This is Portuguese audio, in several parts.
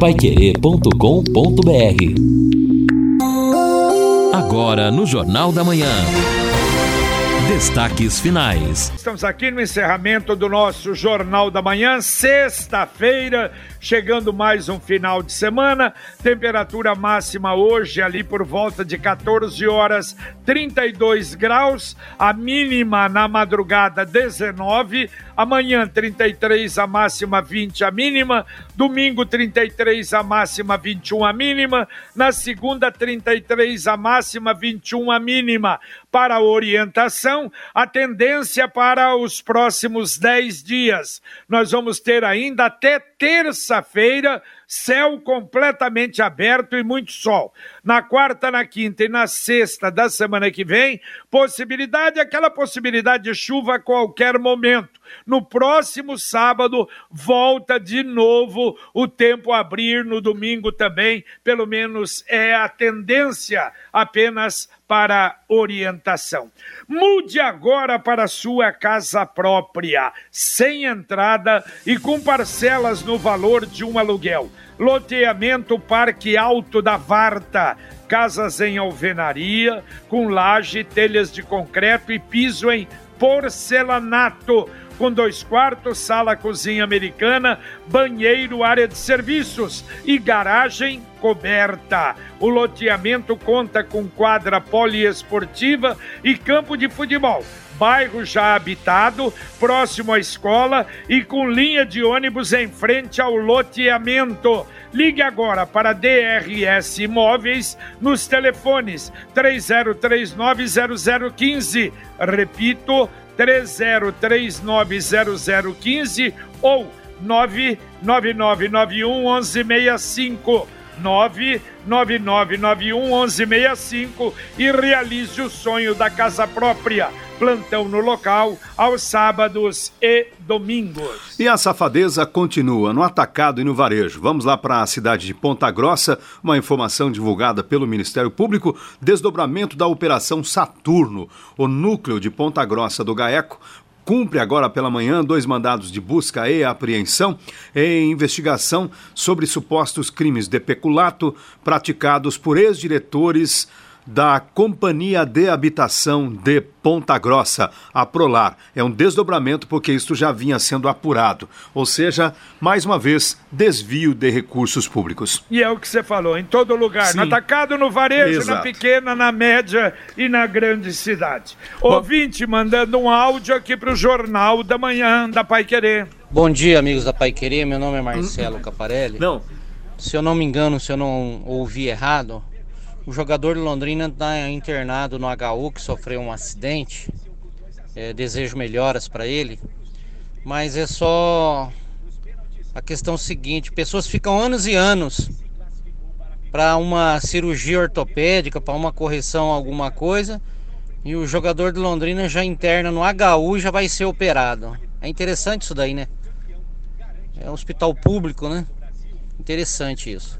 paiquerê.com.br Agora no Jornal da Manhã. Destaques finais. Estamos aqui no encerramento do nosso Jornal da Manhã, sexta-feira, chegando mais um final de semana. Temperatura máxima hoje ali por volta de 14 horas, 32 graus. A mínima na madrugada, 19. Amanhã, 33, a máxima 20, a mínima. Domingo, 33, a máxima 21, a mínima. Na segunda, 33, a máxima 21, a mínima. Para a orientação, a tendência para os próximos 10 dias. Nós vamos ter ainda até terça-feira céu completamente aberto e muito sol. Na quarta, na quinta e na sexta da semana que vem, possibilidade, aquela possibilidade de chuva a qualquer momento. No próximo sábado, volta de novo o tempo a abrir, no domingo também, pelo menos é a tendência apenas para orientação. Mude agora para sua casa própria, sem entrada e com parcelas no valor de um aluguel. Loteamento Parque Alto da Varta. Casas em alvenaria, com laje, telhas de concreto e piso em porcelanato com dois quartos, sala, cozinha americana, banheiro, área de serviços e garagem coberta. O loteamento conta com quadra poliesportiva e campo de futebol bairro já habitado, próximo à escola e com linha de ônibus em frente ao loteamento. Ligue agora para DRS Imóveis nos telefones 30390015. Repito, 30390015 ou 99991 1165. 99991 1165 e realize o sonho da casa própria. Plantão no local aos sábados e domingos. E a safadeza continua no atacado e no varejo. Vamos lá para a cidade de Ponta Grossa, uma informação divulgada pelo Ministério Público, desdobramento da Operação Saturno. O núcleo de Ponta Grossa do GAECO cumpre agora pela manhã dois mandados de busca e apreensão em investigação sobre supostos crimes de peculato praticados por ex-diretores da Companhia de Habitação de Ponta Grossa, a Prolar. É um desdobramento porque isto já vinha sendo apurado. Ou seja, mais uma vez, desvio de recursos públicos. E é o que você falou, em todo lugar, Sim. no atacado, no varejo, Exato. na pequena, na média e na grande cidade. Bom, Ouvinte mandando um áudio aqui para o Jornal da Manhã da Pai Querer. Bom dia, amigos da Pai Querer. Meu nome é Marcelo Caparelli. Não. Se eu não me engano, se eu não ouvi errado, o jogador de Londrina está internado no HU, que sofreu um acidente. É, desejo melhoras para ele. Mas é só a questão seguinte: pessoas ficam anos e anos para uma cirurgia ortopédica, para uma correção, alguma coisa, e o jogador de Londrina já interna no HU já vai ser operado. É interessante isso daí, né? É um hospital público, né? Interessante isso.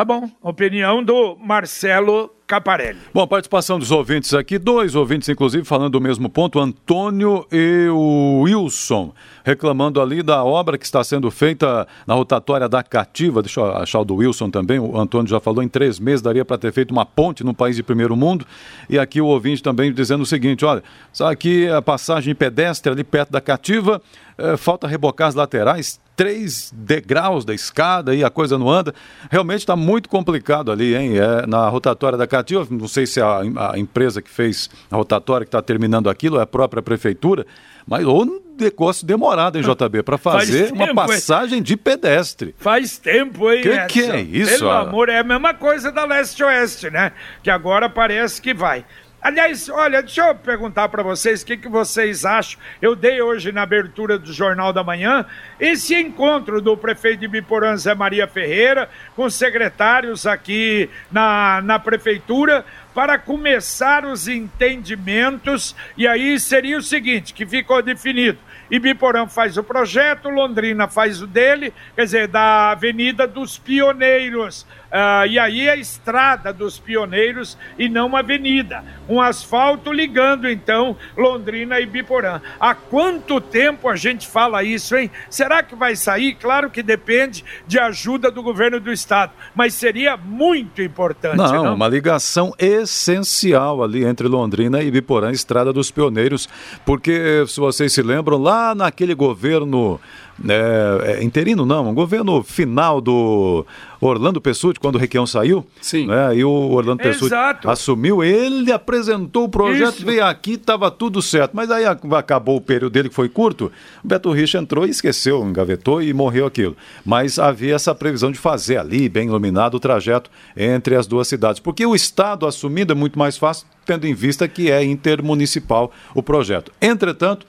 Tá bom. Opinião do Marcelo Caparelli. Bom, participação dos ouvintes aqui, dois ouvintes, inclusive, falando do mesmo ponto, Antônio e o Wilson, reclamando ali da obra que está sendo feita na rotatória da Cativa. Deixa eu achar o do Wilson também. O Antônio já falou, em três meses daria para ter feito uma ponte no país de primeiro mundo. E aqui o ouvinte também dizendo o seguinte: olha, sabe aqui a passagem pedestre ali perto da Cativa, é, falta rebocar as laterais, três degraus da escada e a coisa não anda. Realmente está muito complicado ali, hein? É, na rotatória da Cativa, não sei se é a, a empresa que fez a rotatória que está terminando aquilo, é a própria prefeitura, mas ou um negócio demorado, hein, JB, para fazer tempo, uma passagem de pedestre. Faz tempo, hein, que, que é isso? Pelo amor, é a mesma coisa da leste-oeste, né? Que agora parece que vai. Aliás, olha, deixa eu perguntar para vocês o que, que vocês acham. Eu dei hoje na abertura do Jornal da Manhã esse encontro do prefeito de Biporã, Zé Maria Ferreira, com secretários aqui na, na prefeitura, para começar os entendimentos. E aí seria o seguinte: que ficou definido Ibiporã faz o projeto, Londrina faz o dele, quer dizer, da Avenida dos Pioneiros. Uh, e aí a estrada dos pioneiros e não uma avenida. Um asfalto ligando, então, Londrina e Biporã. Há quanto tempo a gente fala isso, hein? Será que vai sair? Claro que depende de ajuda do governo do estado, mas seria muito importante. Não, não? uma ligação essencial ali entre Londrina e Biporã, Estrada dos Pioneiros, porque se vocês se lembram, lá naquele governo é, é, interino não, um governo final do Orlando Pessutti, quando o Requião saiu. Sim. Né, e o Orlando Pessutti assumiu, ele apresentou o projeto, Isso. veio aqui, estava tudo certo. Mas aí acabou o período dele, que foi curto, o Beto Rich entrou e esqueceu, engavetou e morreu aquilo. Mas havia essa previsão de fazer ali, bem iluminado, o trajeto entre as duas cidades. Porque o Estado assumindo é muito mais fácil, tendo em vista que é intermunicipal o projeto. Entretanto,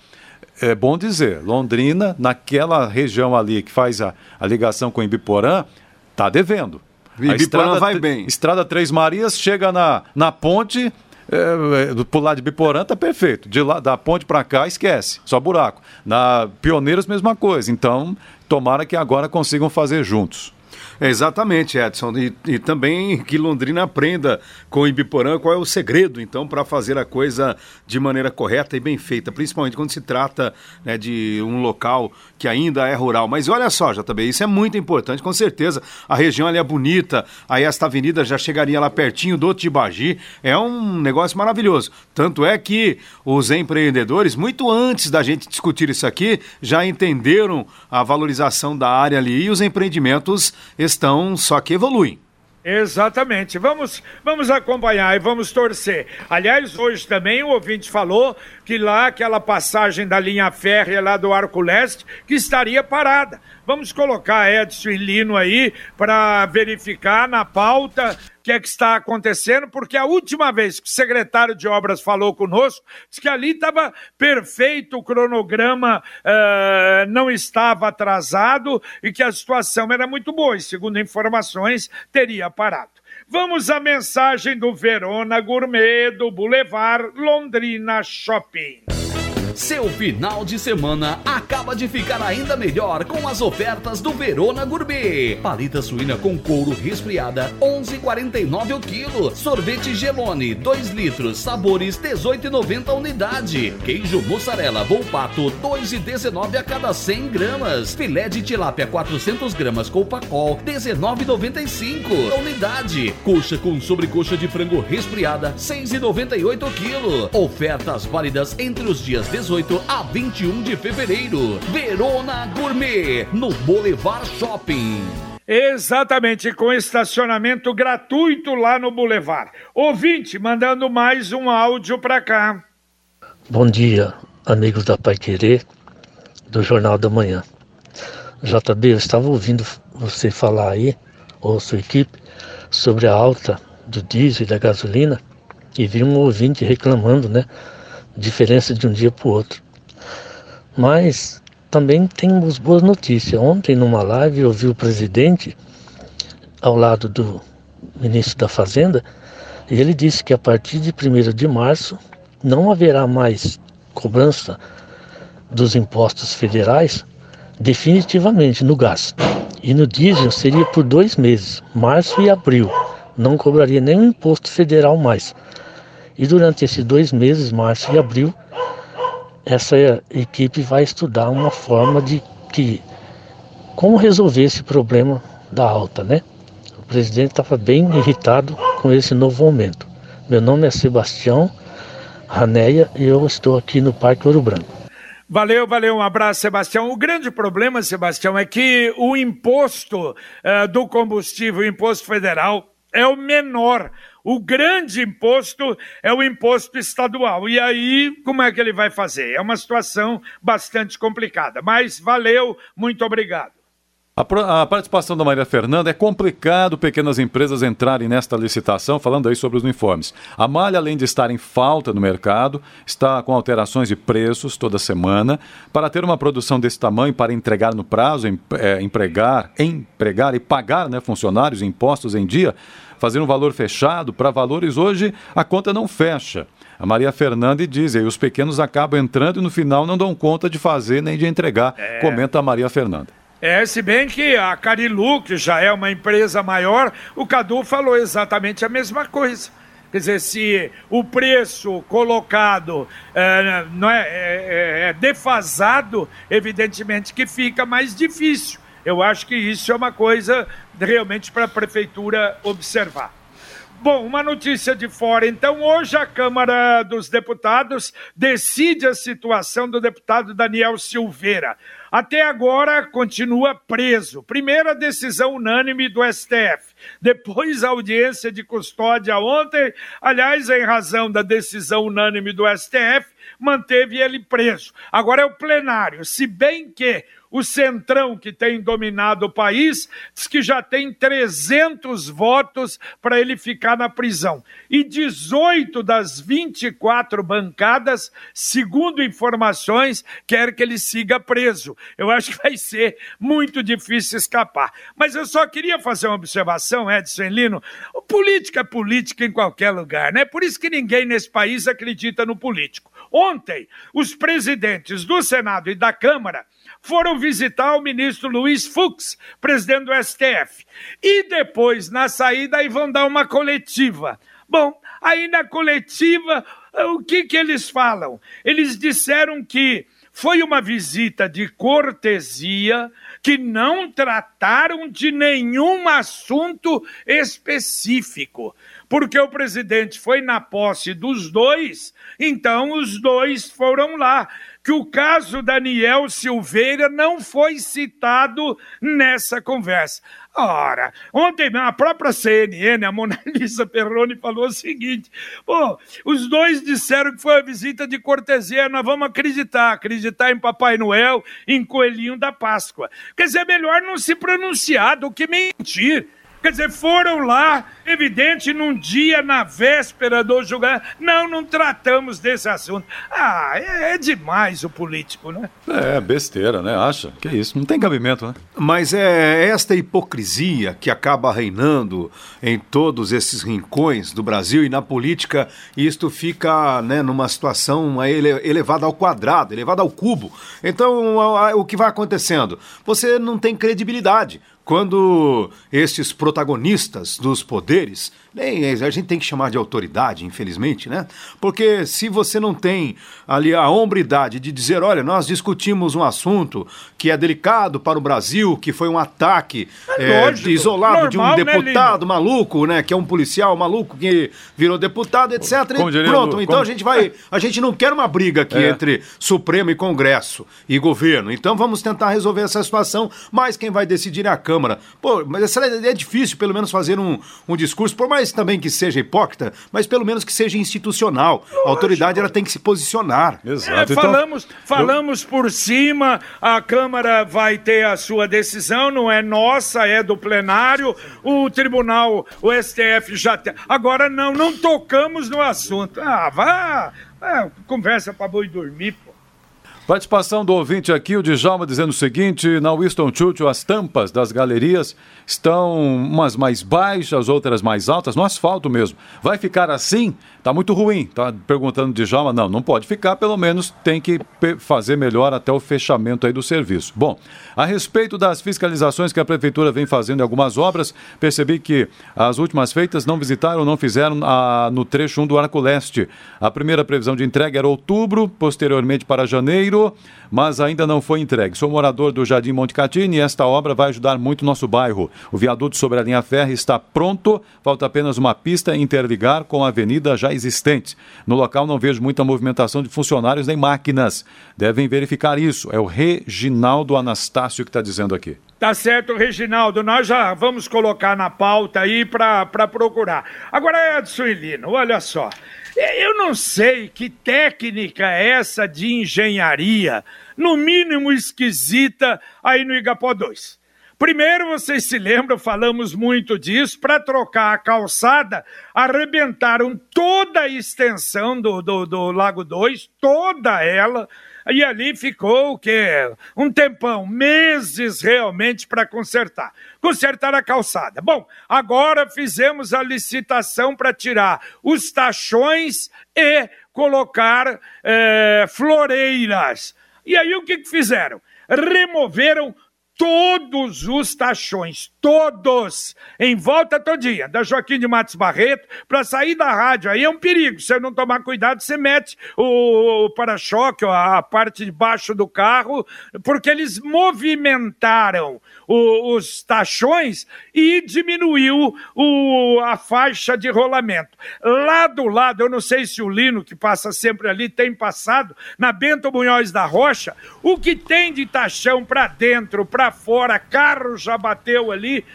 é bom dizer, Londrina, naquela região ali que faz a, a ligação com Ibiporã, está devendo. Ibiporã estrada, vai bem. Estrada Três Marias chega na, na ponte, é, é, lado de Biporã tá perfeito. De lá, da ponte para cá, esquece, só buraco. Na Pioneiros, mesma coisa. Então, tomara que agora consigam fazer juntos. Exatamente, Edson. E, e, também que Londrina aprenda com Ibiporã qual é o segredo, então, para fazer a coisa de maneira correta e bem feita, principalmente quando se trata né, de um local que ainda é rural. Mas olha só, JB, isso é muito importante, com certeza. A região ali é bonita, aí esta avenida já chegaria lá pertinho do Tibagi. É um negócio maravilhoso. Tanto é que os empreendedores, muito antes da gente discutir isso aqui, já entenderam a valorização da área ali e os empreendimentos estão, só que evoluem. Exatamente. Vamos, vamos acompanhar e vamos torcer. Aliás, hoje também o ouvinte falou que lá aquela passagem da linha férrea lá do Arco Leste que estaria parada. Vamos colocar Edson e Lino aí para verificar na pauta o que é que está acontecendo, porque a última vez que o secretário de obras falou conosco, disse que ali estava perfeito, o cronograma uh, não estava atrasado e que a situação era muito boa, e segundo informações, teria parado. Vamos à mensagem do Verona Gourmet do Boulevard Londrina Shopping. Seu final de semana acaba de ficar ainda melhor com as ofertas do Verona Gourmet. Palita suína com couro resfriada, 11,49 o quilo. Sorvete Gelone, 2 litros, sabores 18,90 a unidade. Queijo mussarela Volpato, 2,19 a cada 100 gramas. Filé de tilápia 400 gramas com pacol, 19,95 a unidade. Coxa com sobrecoxa de frango resfriada, 6,98 o quilo. Ofertas válidas entre os dias 18 a 21 de fevereiro. Verona Gourmet, no Boulevard Shopping. Exatamente, com estacionamento gratuito lá no Boulevard. Ouvinte, mandando mais um áudio para cá. Bom dia, amigos da Pai Querer, do Jornal da Manhã. JB, eu estava ouvindo você falar aí, ou sua equipe, sobre a alta do diesel e da gasolina, e vi um ouvinte reclamando, né? Diferença de um dia para o outro. Mas também temos boas notícias. Ontem, numa live, eu vi o presidente ao lado do ministro da Fazenda e ele disse que a partir de 1 de março não haverá mais cobrança dos impostos federais definitivamente no gás. E no diesel seria por dois meses, março e abril. Não cobraria nenhum imposto federal mais. E durante esses dois meses, março e abril, essa equipe vai estudar uma forma de que como resolver esse problema da alta, né? O presidente estava bem irritado com esse novo aumento. Meu nome é Sebastião Raneia e eu estou aqui no Parque Ouro Branco. Valeu, valeu, um abraço, Sebastião. O grande problema, Sebastião, é que o imposto uh, do combustível, o imposto federal, é o menor. O grande imposto é o imposto estadual. E aí, como é que ele vai fazer? É uma situação bastante complicada. Mas valeu, muito obrigado. A, participação da Maria Fernanda é complicado pequenas empresas entrarem nesta licitação, falando aí sobre os uniformes. A malha, além de estar em falta no mercado, está com alterações de preços toda semana. Para ter uma produção desse tamanho, para entregar no prazo, é, empregar, empregar e pagar né, funcionários impostos em dia, fazer um valor fechado para valores hoje, a conta não fecha. a Maria Fernanda e diz, aí os pequenos acabam entrando e no final não dão conta de fazer nem de entregar, é. comenta a Maria Fernanda. É, se bem que a Carilu, que já é uma empresa maior, o Cadu falou exatamente a mesma coisa. Quer dizer, se o preço colocado é, não é, é, é, é defasado, evidentemente que fica mais difícil. Eu acho que isso é uma coisa realmente para a prefeitura observar. Bom, uma notícia de fora. Então, hoje a Câmara dos Deputados decide a situação do deputado Daniel Silveira. Até agora continua preso. Primeira decisão unânime do STF. Depois a audiência de custódia ontem, aliás, em razão da decisão unânime do STF, manteve ele preso. Agora é o plenário, se bem que o Centrão, que tem dominado o país, diz que já tem 300 votos para ele ficar na prisão. E 18 das 24 bancadas, segundo informações, quer que ele siga preso. Eu acho que vai ser muito difícil escapar. Mas eu só queria fazer uma observação, Edson Lino. Política é política em qualquer lugar, né? Por isso que ninguém nesse país acredita no político. Ontem, os presidentes do Senado e da Câmara foram visitar o ministro Luiz Fux, presidente do STF. E depois, na saída, aí vão dar uma coletiva. Bom, aí na coletiva, o que, que eles falam? Eles disseram que foi uma visita de cortesia, que não trataram de nenhum assunto específico. Porque o presidente foi na posse dos dois, então os dois foram lá que o caso Daniel Silveira não foi citado nessa conversa. Ora, ontem a própria CNN, a Mona Lisa Perrone, falou o seguinte: pô, os dois disseram que foi uma visita de cortesia, nós vamos acreditar, acreditar em Papai Noel, em Coelhinho da Páscoa. Quer dizer, é melhor não se pronunciar do que mentir. Quer dizer, foram lá, evidente, num dia, na véspera do julgamento. Não, não tratamos desse assunto. Ah, é, é, demais o político, né? É, besteira, né? Acha? Que isso, não tem cabimento, né? Mas é esta hipocrisia que acaba reinando em todos esses rincões do Brasil e na política, isto fica né, numa situação elevada ao quadrado, elevada ao cubo. Então, o que vai acontecendo? Você não tem credibilidade quando estes protagonistas dos poderes nem a gente tem que chamar de autoridade, infelizmente, né? Porque se você não tem ali a hombridade de dizer, olha, nós discutimos um assunto que é delicado para o Brasil, que foi um ataque é, é, isolado Normal, de um né, deputado né, maluco, né? Que é um policial maluco que virou deputado, etc. E pronto, então como... a gente vai. A gente não quer uma briga aqui é. entre Supremo e Congresso e governo. Então vamos tentar resolver essa situação, mas quem vai decidir é a Câmara. Pô, mas é difícil, pelo menos, fazer um, um discurso, por mais mais também que seja hipócrita, mas pelo menos que seja institucional. A autoridade ela tem que se posicionar. Exato. É, falamos então, falamos eu... por cima, a Câmara vai ter a sua decisão, não é nossa, é do plenário. O tribunal, o STF já tem. Agora não, não tocamos no assunto. Ah, vá. É, conversa para boi dormir, pô. Participação do ouvinte aqui, o Djalma, dizendo o seguinte: na Winston Churchill, as tampas das galerias estão umas mais baixas, outras mais altas, no asfalto mesmo. Vai ficar assim? Tá muito ruim. Tá perguntando de Djalma. Não, não pode ficar, pelo menos tem que fazer melhor até o fechamento aí do serviço. Bom, a respeito das fiscalizações que a prefeitura vem fazendo em algumas obras, percebi que as últimas feitas não visitaram, não fizeram a, no trecho 1 do Arco Leste. A primeira previsão de entrega era outubro, posteriormente para janeiro mas ainda não foi entregue. Sou morador do Jardim Monte Catini e esta obra vai ajudar muito nosso bairro. O viaduto sobre a linha férrea está pronto, falta apenas uma pista interligar com a avenida já existente. No local não vejo muita movimentação de funcionários nem máquinas. Devem verificar isso. É o Reginaldo Anastácio que está dizendo aqui. Tá certo, Reginaldo. Nós já vamos colocar na pauta aí para procurar. Agora, Edson e Lino, olha só. Eu não sei que técnica é essa de engenharia, no mínimo esquisita, aí no Igapó 2. Primeiro, vocês se lembram, falamos muito disso, para trocar a calçada, arrebentaram toda a extensão do, do, do Lago 2, toda ela, E ali ficou o quê? Um tempão, meses realmente para consertar. Consertar a calçada. Bom, agora fizemos a licitação para tirar os tachões e colocar é, floreiras. E aí o que, que fizeram? Removeram todos os tachões, todos, em volta todinha, da Joaquim de Matos Barreto, para sair da rádio. Aí é um perigo, se você não tomar cuidado, você mete o, o para-choque, a parte de baixo do carro, porque eles movimentaram o, os tachões e diminuiu o, a faixa de rolamento. Lá do lado, eu não sei se o Lino, que passa sempre ali, tem passado, na Bento Munhoz da Rocha, o que tem de tachão para dentro, para fora, carro já bateu ali.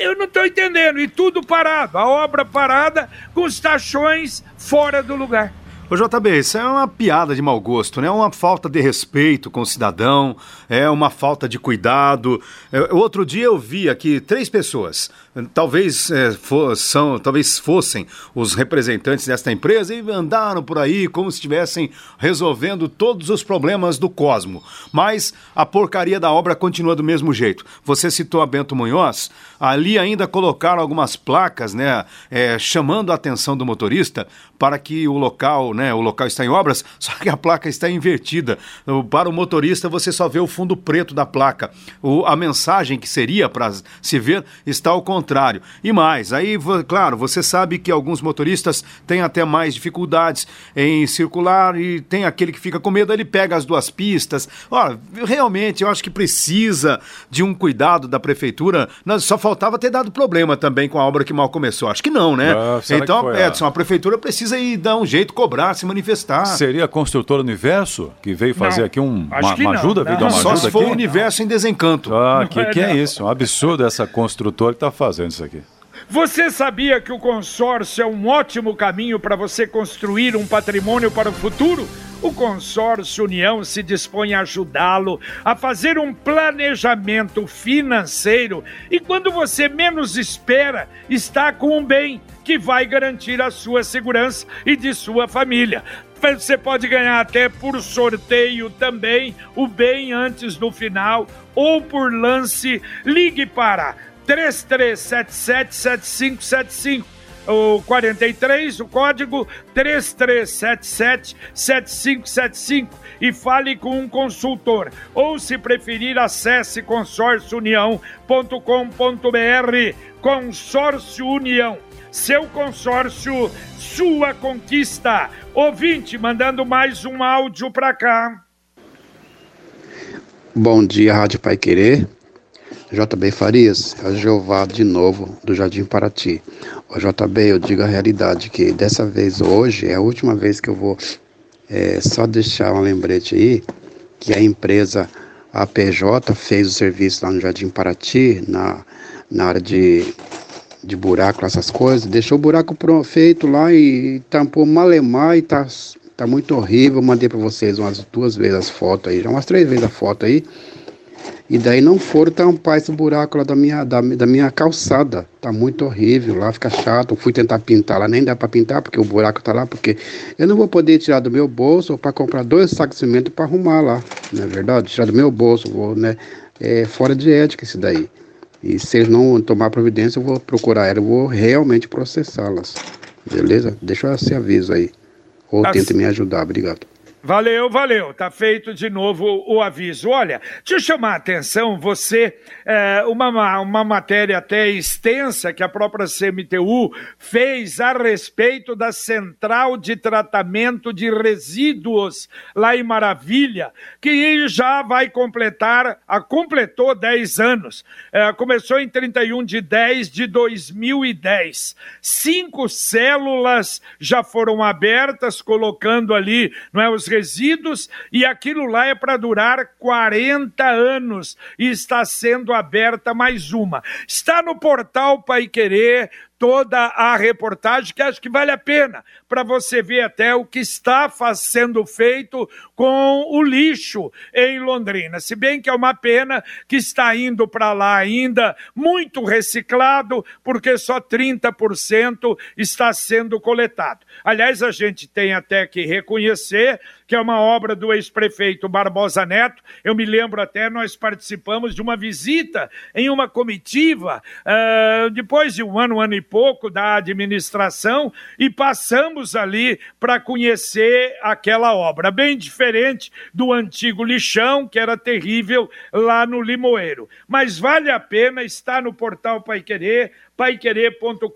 Eu não estou entendendo. E tudo parado, a obra parada com os tachões fora do lugar. Ô JB, isso é uma piada de mau gosto, né? É uma falta de respeito com o cidadão, é uma falta de cuidado. É, outro dia eu vi aqui três pessoas, talvez, é, for, são, talvez fossem os representantes desta empresa e andaram por aí como se estivessem resolvendo todos os problemas do Cosmo. Mas a porcaria da obra continua do mesmo jeito. Você citou a Bento Munhoz, ali ainda colocaram algumas placas, né, é, chamando a atenção do motorista para que o local, né, o local está em obras, só que a placa está invertida. Para o motorista você só vê o fundo preto da placa. O, a mensagem que seria para se ver está ao contrário. E mais, aí, claro, você sabe que alguns motoristas têm até mais dificuldades em circular e tem aquele que fica com medo, ele pega as duas pistas. Olha, realmente eu acho que precisa de um cuidado da prefeitura. Só faltava ter dado problema também com a obra que mal começou. Acho que não, né? Ah, então, Edson, a prefeitura precisa ir dar um jeito, cobrar, se manifestar. Seria a construtora Universo que veio fazer não, aqui um, uma, uma ajuda? Veio dar uma Só ajuda se for aqui? o Universo em desencanto. Ah, que, que é isso? Um absurdo essa construtora que está fazendo isso aqui. Você sabia que o consórcio é um ótimo caminho para você construir um patrimônio para o futuro? O Consórcio União se dispõe a ajudá-lo a fazer um planejamento financeiro e, quando você menos espera, está com um bem que vai garantir a sua segurança e de sua família. Você pode ganhar até por sorteio também o bem antes do final ou por lance. Ligue para 3377 7575 o 43, o código 3377-7575 e fale com um consultor. Ou, se preferir, acesse consórciounião.com.br. Consórcio União. Seu consórcio, sua conquista. Ouvinte, mandando mais um áudio para cá. Bom dia, Rádio Pai Querer. JB Farias, é o Jeová de novo, do Jardim Paraty. Ô JB, eu digo a realidade, que dessa vez hoje é a última vez que eu vou é, só deixar um lembrete aí, que a empresa APJ fez o serviço lá no Jardim Paraty, na, na área de, de buraco, essas coisas, deixou o buraco feito lá e tampou malemar e tá, tá muito horrível. Mandei para vocês umas duas vezes as fotos aí, já umas três vezes a foto aí. E daí não foram tampar esse buraco lá da minha, da, da minha calçada. Tá muito horrível lá, fica chato. fui tentar pintar lá, nem dá para pintar porque o buraco tá lá, porque eu não vou poder tirar do meu bolso para comprar dois sacos de cimento para arrumar lá, não é verdade? Tirar do meu bolso, vou, né? É fora de ética isso daí. E se eles não tomar providência, eu vou procurar ela, eu vou realmente processá-las. Beleza? Deixa esse aviso aí. Ou tá tente me ajudar. Obrigado. Valeu, valeu. Tá feito de novo o aviso. Olha, deixa eu chamar a atenção, você, é, uma, uma matéria até extensa que a própria CMTU fez a respeito da central de tratamento de resíduos lá em Maravilha, que já vai completar, a, completou 10 anos. É, começou em 31 de 10 de 2010. Cinco células já foram abertas, colocando ali, não é, os resíduos e aquilo lá é para durar 40 anos e está sendo aberta mais uma. Está no portal Pai Querer, toda a reportagem, que acho que vale a pena, para você ver até o que está sendo feito com o lixo em Londrina. Se bem que é uma pena que está indo para lá ainda muito reciclado, porque só 30% está sendo coletado. Aliás, a gente tem até que reconhecer que é uma obra do ex-prefeito Barbosa Neto. Eu me lembro até, nós participamos de uma visita em uma comitiva, uh, depois de um ano, um ano e pouco da administração, e passamos ali para conhecer aquela obra, bem diferente do antigo lixão, que era terrível lá no Limoeiro. Mas vale a pena estar no portal Pai Querer, paiquerer.com.br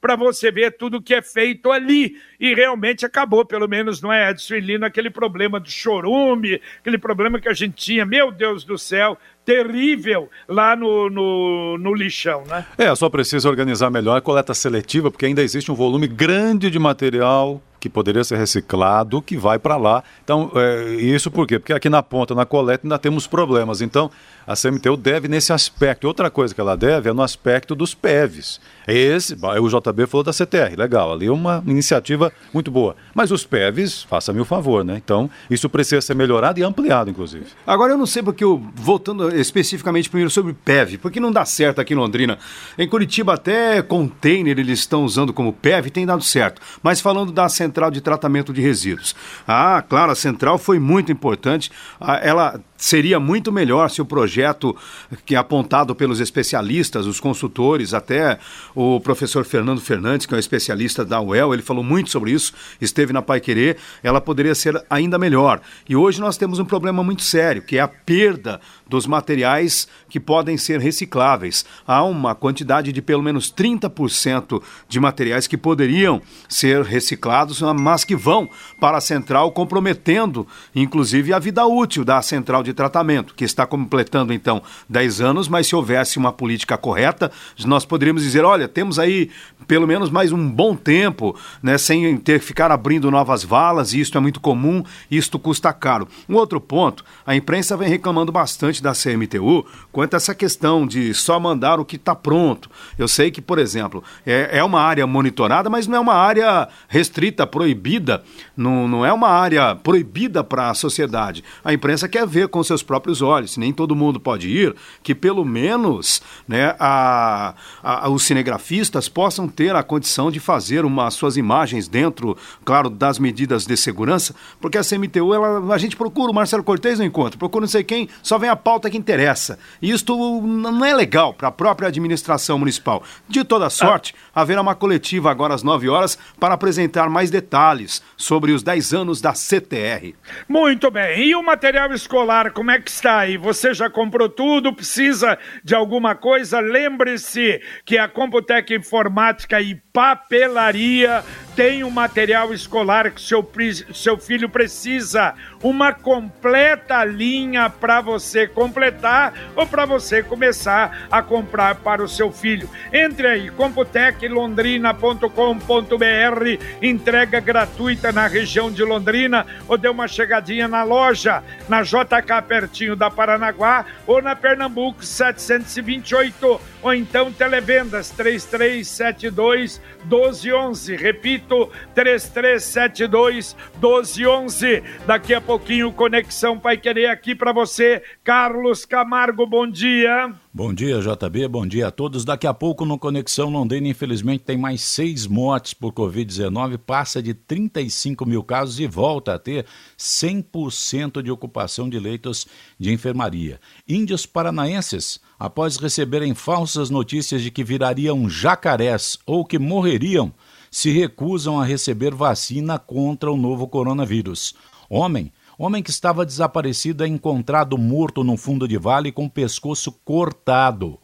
para você ver tudo que é feito ali. E realmente acabou, pelo menos, não é, Edson Lino, aquele problema do chorume, aquele problema que a gente tinha, meu Deus do céu, terrível lá no, no, no, lixão, né? É, só precisa organizar melhor a coleta seletiva, porque ainda existe um volume grande de material que poderia ser reciclado, que vai para lá. Então, é, isso por quê? Porque aqui na ponta, na coleta, ainda temos problemas. Então, a CMTU deve nesse aspecto. Outra coisa que ela deve é no aspecto dos PEVs. Esse, o JB falou da CTR, legal, ali é uma iniciativa muito boa. Mas os PEVs, faça-me o favor, né? Então, isso precisa ser melhorado e ampliado, inclusive. Agora, eu não sei porque, eu, voltando especificamente primeiro sobre PEV, porque não dá certo aqui em Londrina. Em Curitiba, até container eles estão usando como PEV, tem dado certo. Mas falando da central de tratamento de resíduos. Ah, claro, a central foi muito importante. Ah, ela seria muito melhor se o projeto que é apontado pelos especialistas, os consultores, até o professor Fernando Fernandes, que é um especialista da UEL, ele falou muito sobre isso, esteve na Pai Querer, ela poderia ser ainda melhor. E hoje nós temos um problema muito sério, que é a perda dos materiais que podem ser recicláveis. Há uma quantidade de pelo menos 30% de materiais que poderiam ser reciclados, mas que vão para a central, comprometendo inclusive a vida útil da central de tratamento, que está completando então 10 anos, mas se houvesse uma política correta, nós poderíamos dizer: olha, temos aí pelo menos mais um bom tempo, né, sem ter que ficar abrindo novas valas, e isso é muito comum, isto custa caro. Um outro ponto, a imprensa vem reclamando bastante da CMTU quanto a essa questão de só mandar o que está pronto. Eu sei que, por exemplo, é, é uma área monitorada, mas não é uma área restrita, proibida, não, não é uma área proibida para a sociedade. A imprensa quer ver com seus próprios olhos, nem todo mundo pode ir, que pelo menos né, a, a, os cinegrafistas possam ter a condição de fazer uma, suas imagens dentro, claro, das medidas de segurança, porque a CMTU, ela, a gente procura, o Marcelo Cortez não encontra, procura não sei quem, só vem a pauta que interessa. E isto não é legal para a própria administração municipal. De toda sorte, haverá uma coletiva agora às 9 horas para apresentar mais detalhes sobre os 10 anos da CTR. Muito bem. E o material escolar, como é que está aí? Você já comprou tudo? Precisa de alguma coisa? Lembre-se que a Computec Informática e Papelaria tem o material escolar que seu, seu filho precisa. Uma completa linha para você completar ou para você começar a comprar para o seu filho. Entre aí, computeclondrina.com.br, entrega gratuita na região de Londrina ou dê uma chegadinha na loja, na JK pertinho da Paranaguá ou na Pernambuco 728 ou então televendas 3372 1211. Repito, 3372 1211. Daqui a pouquinho Conexão Pai Querer aqui para você. Carlos Camargo, bom dia. Bom dia, JB. Bom dia a todos. Daqui a pouco no Conexão Londrina, infelizmente, tem mais seis mortes por Covid-19, passa de 35 mil casos e volta a ter 100% de ocupação de leitos de enfermaria. Índios paranaenses, após receberem falsas notícias de que virariam jacarés ou que morreriam, se recusam a receber vacina contra o novo coronavírus. Homem Homem que estava desaparecido é encontrado morto no fundo de vale com o pescoço cortado.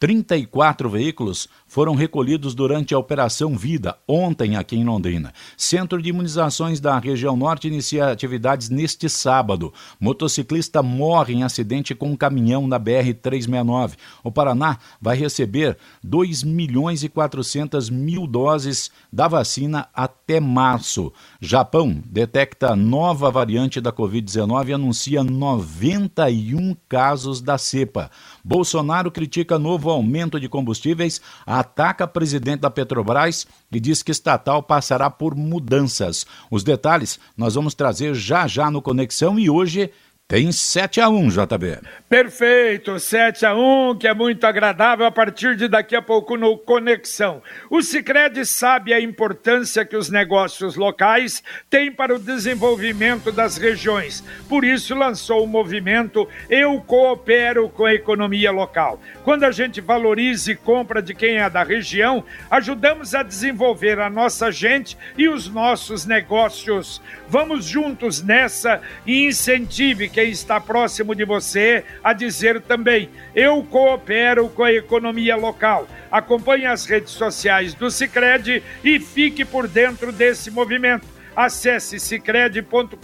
34 veículos foram recolhidos durante a Operação Vida, ontem aqui em Londrina. Centro de Imunizações da região norte inicia atividades neste sábado. Motociclista morre em acidente com um caminhão na BR-369. O Paraná vai receber 2 milhões e 400 mil doses da vacina até março. Japão detecta nova variante da Covid-19 e anuncia 91 casos da cepa. Bolsonaro critica novo aumento de combustíveis, ataca presidente da Petrobras e diz que estatal passará por mudanças. Os detalhes nós vamos trazer já já no Conexão e hoje Tem 7 a 1 JB. Perfeito, 7 a 1 que é muito agradável a partir de daqui a pouco no Conexão. O Cicred sabe a importância que os negócios locais têm para o desenvolvimento das regiões. Por isso lançou o movimento Eu Coopero com a Economia Local. Quando a gente valoriza e compra de quem é da região, ajudamos a desenvolver a nossa gente e os nossos negócios. Vamos juntos nessa e incentive quem está próximo de você a dizer também: eu coopero com a economia local. Acompanhe as redes sociais do Cicred e fique por dentro desse movimento. Acesse cicred.com.br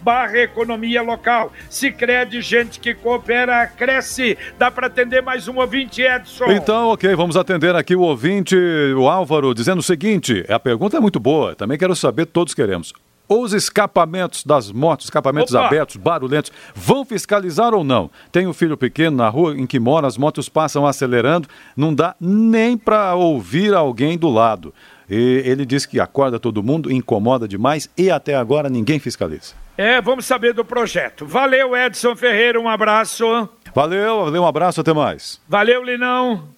barra economia local. Cicred, gente que coopera, cresce. Dá para atender mais um ouvinte, Edson? Então, ok, vamos atender aqui o ouvinte, o Álvaro, dizendo o seguinte: a pergunta é muito boa, também quero saber, todos queremos. Os escapamentos das motos, escapamentos Opa! abertos, barulhentos, vão fiscalizar ou não? Tem um filho pequeno na rua em que mora, as motos passam acelerando, não dá nem para ouvir alguém do lado. E ele diz que acorda todo mundo, incomoda demais e até agora ninguém fiscaliza. É, vamos saber do projeto. Valeu, Edson Ferreira, um abraço. Valeu, valeu, um abraço, até mais. Valeu, Linão.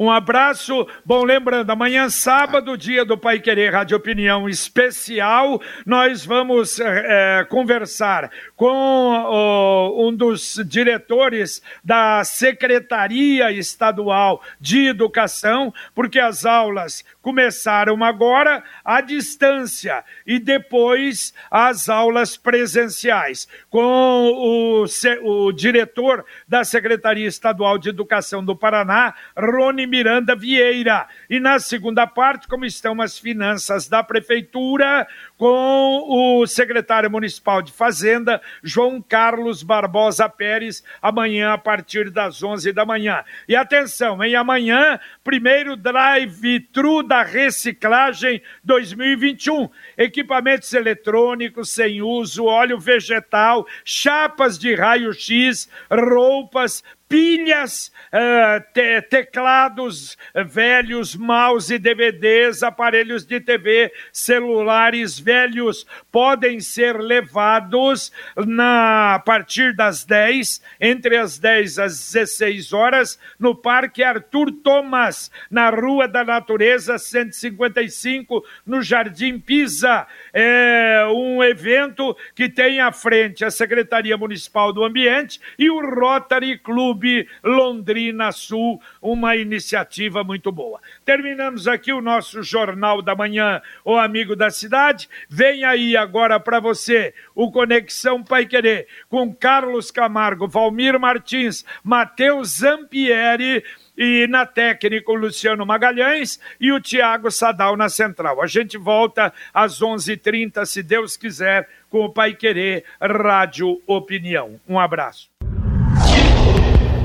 Um abraço. Bom, lembrando, amanhã, sábado, dia do Pai Querer Rádio Opinião Especial, nós vamos é, conversar com um dos diretores da Secretaria Estadual de Educação, porque as aulas começaram agora à distância e depois as aulas presenciais, com o, o diretor da Secretaria Estadual de Educação do Paraná, Rony Miranda Vieira. E na segunda parte, como estão as finanças da Prefeitura, com o secretário municipal de Fazenda, João Carlos Barbosa Pérez, amanhã a partir das 11 da manhã. E atenção, em amanhã, primeiro drive-thru da reciclagem 2021. Equipamentos eletrônicos sem uso, óleo vegetal, chapas de raio-x, roupas, pilhas, uh, te teclados velhos, mouse, DVDs, aparelhos de TV, celulares velhos podem ser levados na a partir das 10, entre as 10 às 16 horas, no Parque Arthur Thomas, na Rua da Natureza 155, no Jardim Pisa. É um evento que tem à frente a Secretaria Municipal do Ambiente e o Rotary Club Clube Londrina Sul, uma iniciativa muito boa. Terminamos aqui o nosso Jornal da Manhã, o Amigo da Cidade. Vem aí agora para você o Conexão Pai Querer, com Carlos Camargo, Valmir Martins, Matheus Zampieri e na técnica o Luciano Magalhães e o Tiago Sadal na central. A gente volta às 11h30, se Deus quiser, com o Pai Querer Rádio Opinião. Um abraço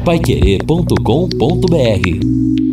paiquerê.com.br